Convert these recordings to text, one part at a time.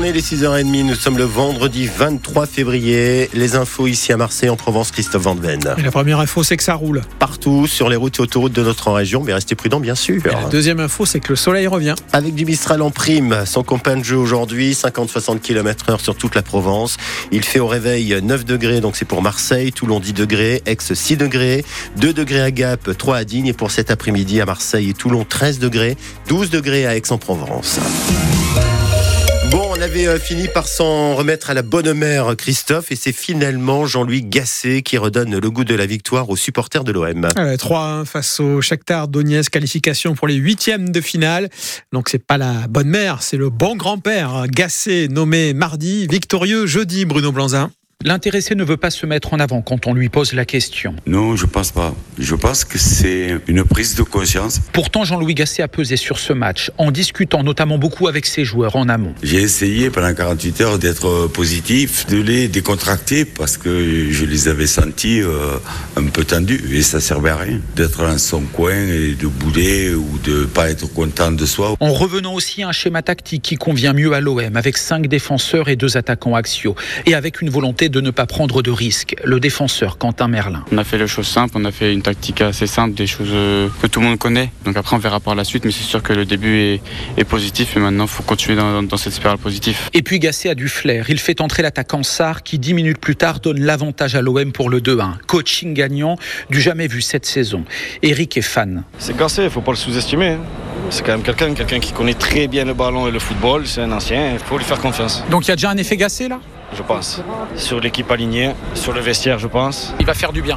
journée, les 6h30. Nous sommes le vendredi 23 février. Les infos ici à Marseille, en Provence, Christophe Van Ven. Et la première info, c'est que ça roule. Partout sur les routes et autoroutes de notre région, mais restez prudents, bien sûr. Et la deuxième info, c'est que le soleil revient. Avec du Mistral en prime, son compagne de jeu aujourd'hui, 50-60 km/h sur toute la Provence. Il fait au réveil 9 degrés, donc c'est pour Marseille. Toulon 10 degrés, Aix 6 degrés, 2 degrés à Gap, 3 à Digne. Et pour cet après-midi à Marseille et Toulon 13 degrés, 12 degrés à Aix-en-Provence. Bon, on avait euh, fini par s'en remettre à la bonne mère, Christophe, et c'est finalement Jean-Louis Gasset qui redonne le goût de la victoire aux supporters de l'OM. 3-1 face au Shakhtar Donetsk, qualification pour les huitièmes de finale. Donc c'est pas la bonne mère, c'est le bon grand-père. Gasset nommé mardi, victorieux jeudi, Bruno Blanzin. L'intéressé ne veut pas se mettre en avant quand on lui pose la question. Non, je pense pas. Je pense que c'est une prise de conscience. Pourtant, Jean-Louis Gasset a pesé sur ce match, en discutant notamment beaucoup avec ses joueurs en amont. J'ai essayé pendant 48 heures d'être positif, de les décontracter parce que je les avais sentis euh, un peu tendus et ça servait à rien d'être dans son coin et de bouder ou de pas être content de soi. En revenant aussi à un schéma tactique qui convient mieux à l'OM avec cinq défenseurs et deux attaquants axiaux et avec une volonté de ne pas prendre de risques. Le défenseur Quentin Merlin. On a fait les choses simples, on a fait une tactique assez simple, des choses euh, que tout le monde connaît. Donc après on verra par la suite, mais c'est sûr que le début est, positif et maintenant il faut continuer dans, cette spirale positive. Et puis Gasset a du flair. Il fait entrer l'attaquant Sarr qui dix minutes plus tard donne l'avantage à l'OM pour le 2-1. Coaching gagnant du jamais vu cette saison. Eric est fan. C'est Gasset, il faut pas le sous-estimer. Hein. C'est quand même quelqu'un, quelqu'un qui connaît très bien le ballon et le football. C'est un ancien, il faut lui faire confiance. Donc il y a déjà un effet Gasset là? Je pense. Sur l'équipe alignée, sur le vestiaire, je pense. Il va faire du bien.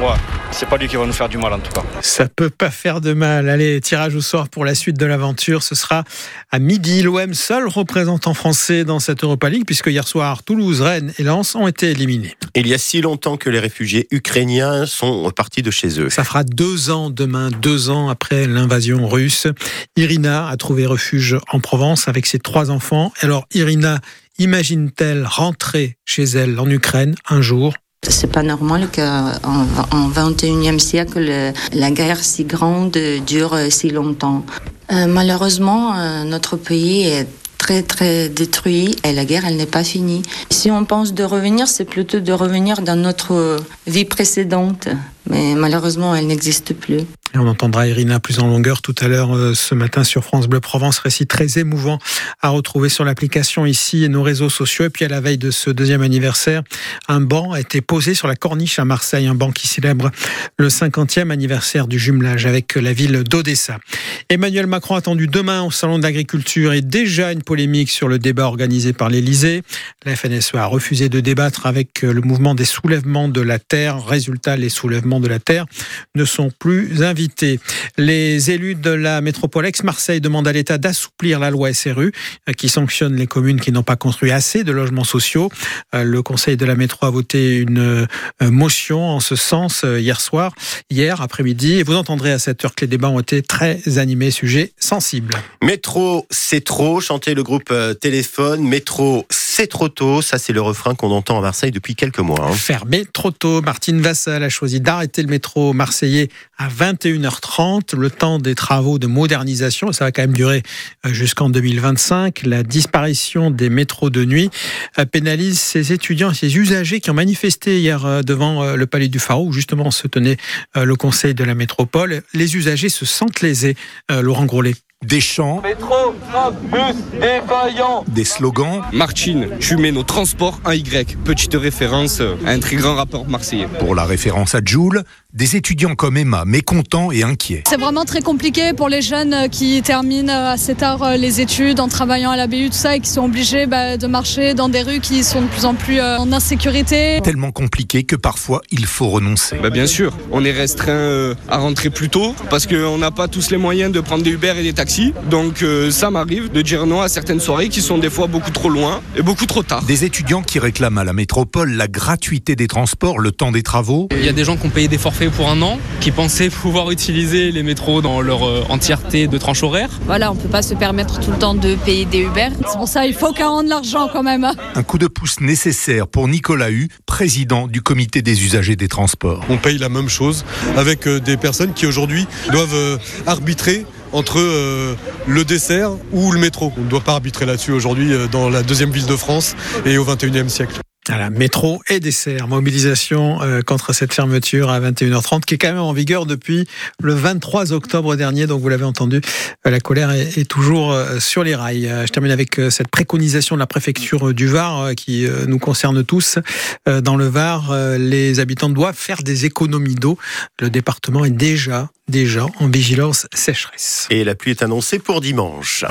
Ouais, c'est pas lui qui va nous faire du mal en tout cas. Ça peut pas faire de mal. Allez, tirage au sort pour la suite de l'aventure. Ce sera à midi. L'OM, seul représentant français dans cette Europa League, puisque hier soir, Toulouse, Rennes et Lens ont été éliminés. Il y a si longtemps que les réfugiés ukrainiens sont partis de chez eux. Ça fera deux ans demain, deux ans après l'invasion russe. Irina a trouvé refuge en Provence avec ses trois enfants. Alors, Irina imagine-t-elle rentrer chez elle en Ukraine un jour? C'est pas normal qu'en 21e siècle, la guerre si grande dure si longtemps. Euh, malheureusement, euh, notre pays est très très détruit et la guerre elle n'est pas finie. Si on pense de revenir, c'est plutôt de revenir dans notre vie précédente, mais malheureusement elle n'existe plus. On entendra Irina plus en longueur tout à l'heure euh, ce matin sur France Bleu Provence. Récit très émouvant à retrouver sur l'application ici et nos réseaux sociaux. Et puis à la veille de ce deuxième anniversaire, un banc a été posé sur la corniche à Marseille, un banc qui célèbre le 50e anniversaire du jumelage avec la ville d'Odessa. Emmanuel Macron attendu demain au Salon de l'Agriculture et déjà une polémique sur le débat organisé par l'Elysée. La FNSE a refusé de débattre avec le mouvement des soulèvements de la terre. Résultat, les soulèvements de la terre ne sont plus invités les élus de la métropole ex-Marseille demandent à l'État d'assouplir la loi SRU euh, qui sanctionne les communes qui n'ont pas construit assez de logements sociaux. Euh, le Conseil de la métro a voté une euh, motion en ce sens hier soir, hier après-midi. Et vous entendrez à cette heure que les débats ont été très animés, sujet sensible. Métro, c'est trop, chanter le groupe Téléphone. Métro, c'est trop tôt. Ça, c'est le refrain qu'on entend à Marseille depuis quelques mois. Hein. Fermé trop tôt. Martine Vassal a choisi d'arrêter le métro marseillais à 21h30, le temps des travaux de modernisation. Ça va quand même durer euh, jusqu'en 2025. La disparition des métros de nuit euh, pénalise ces étudiants et ces usagers qui ont manifesté hier euh, devant le Palais du Pharaon, où justement se tenait le Conseil de la métropole. Les usagers se sentent lésés. Laurent Grolet des chants, métro, bus, défaillant, des slogans. Martine, tu mets nos transports en Y. Petite référence à un très grand rapport marseillais. Pour la référence à Joule, des étudiants comme Emma, mécontents et inquiets. C'est vraiment très compliqué pour les jeunes qui terminent assez tard euh, les études en travaillant à la BU, tout ça, et qui sont obligés bah, de marcher dans des rues qui sont de plus en plus euh, en insécurité. Tellement compliqué que parfois il faut renoncer. Bah, bien sûr, on est restreint euh, à rentrer plus tôt parce qu'on n'a pas tous les moyens de prendre des Uber et des taxis. Donc ça m'arrive de dire non à certaines soirées qui sont des fois beaucoup trop loin et beaucoup trop tard. Des étudiants qui réclament à la métropole la gratuité des transports, le temps des travaux. Il y a des gens qui ont payé des forfaits pour un an, qui pensaient pouvoir utiliser les métros dans leur euh, entièreté de tranche horaire. Voilà, on ne peut pas se permettre tout le temps de payer des Uber. C'est pour ça qu'il faut qu'on rende l'argent quand même. Un coup de pouce nécessaire pour Nicolas Hu, président du comité des usagers des transports. On paye la même chose avec euh, des personnes qui aujourd'hui doivent euh, arbitrer entre euh, le dessert ou le métro. On ne doit pas arbitrer là-dessus aujourd'hui euh, dans la deuxième ville de France et au 21e siècle. Voilà, métro et dessert. Mobilisation euh, contre cette fermeture à 21h30 qui est quand même en vigueur depuis le 23 octobre dernier. Donc vous l'avez entendu, euh, la colère est, toujours euh, sur les rails. Euh, Je termine avec cette préconisation de la préfecture du Var qui nous concerne tous. Dans le Var, les habitants doivent faire des économies d'eau. Le département est déjà, déjà en vigilance sécheresse. Et la pluie est annoncée pour dimanche.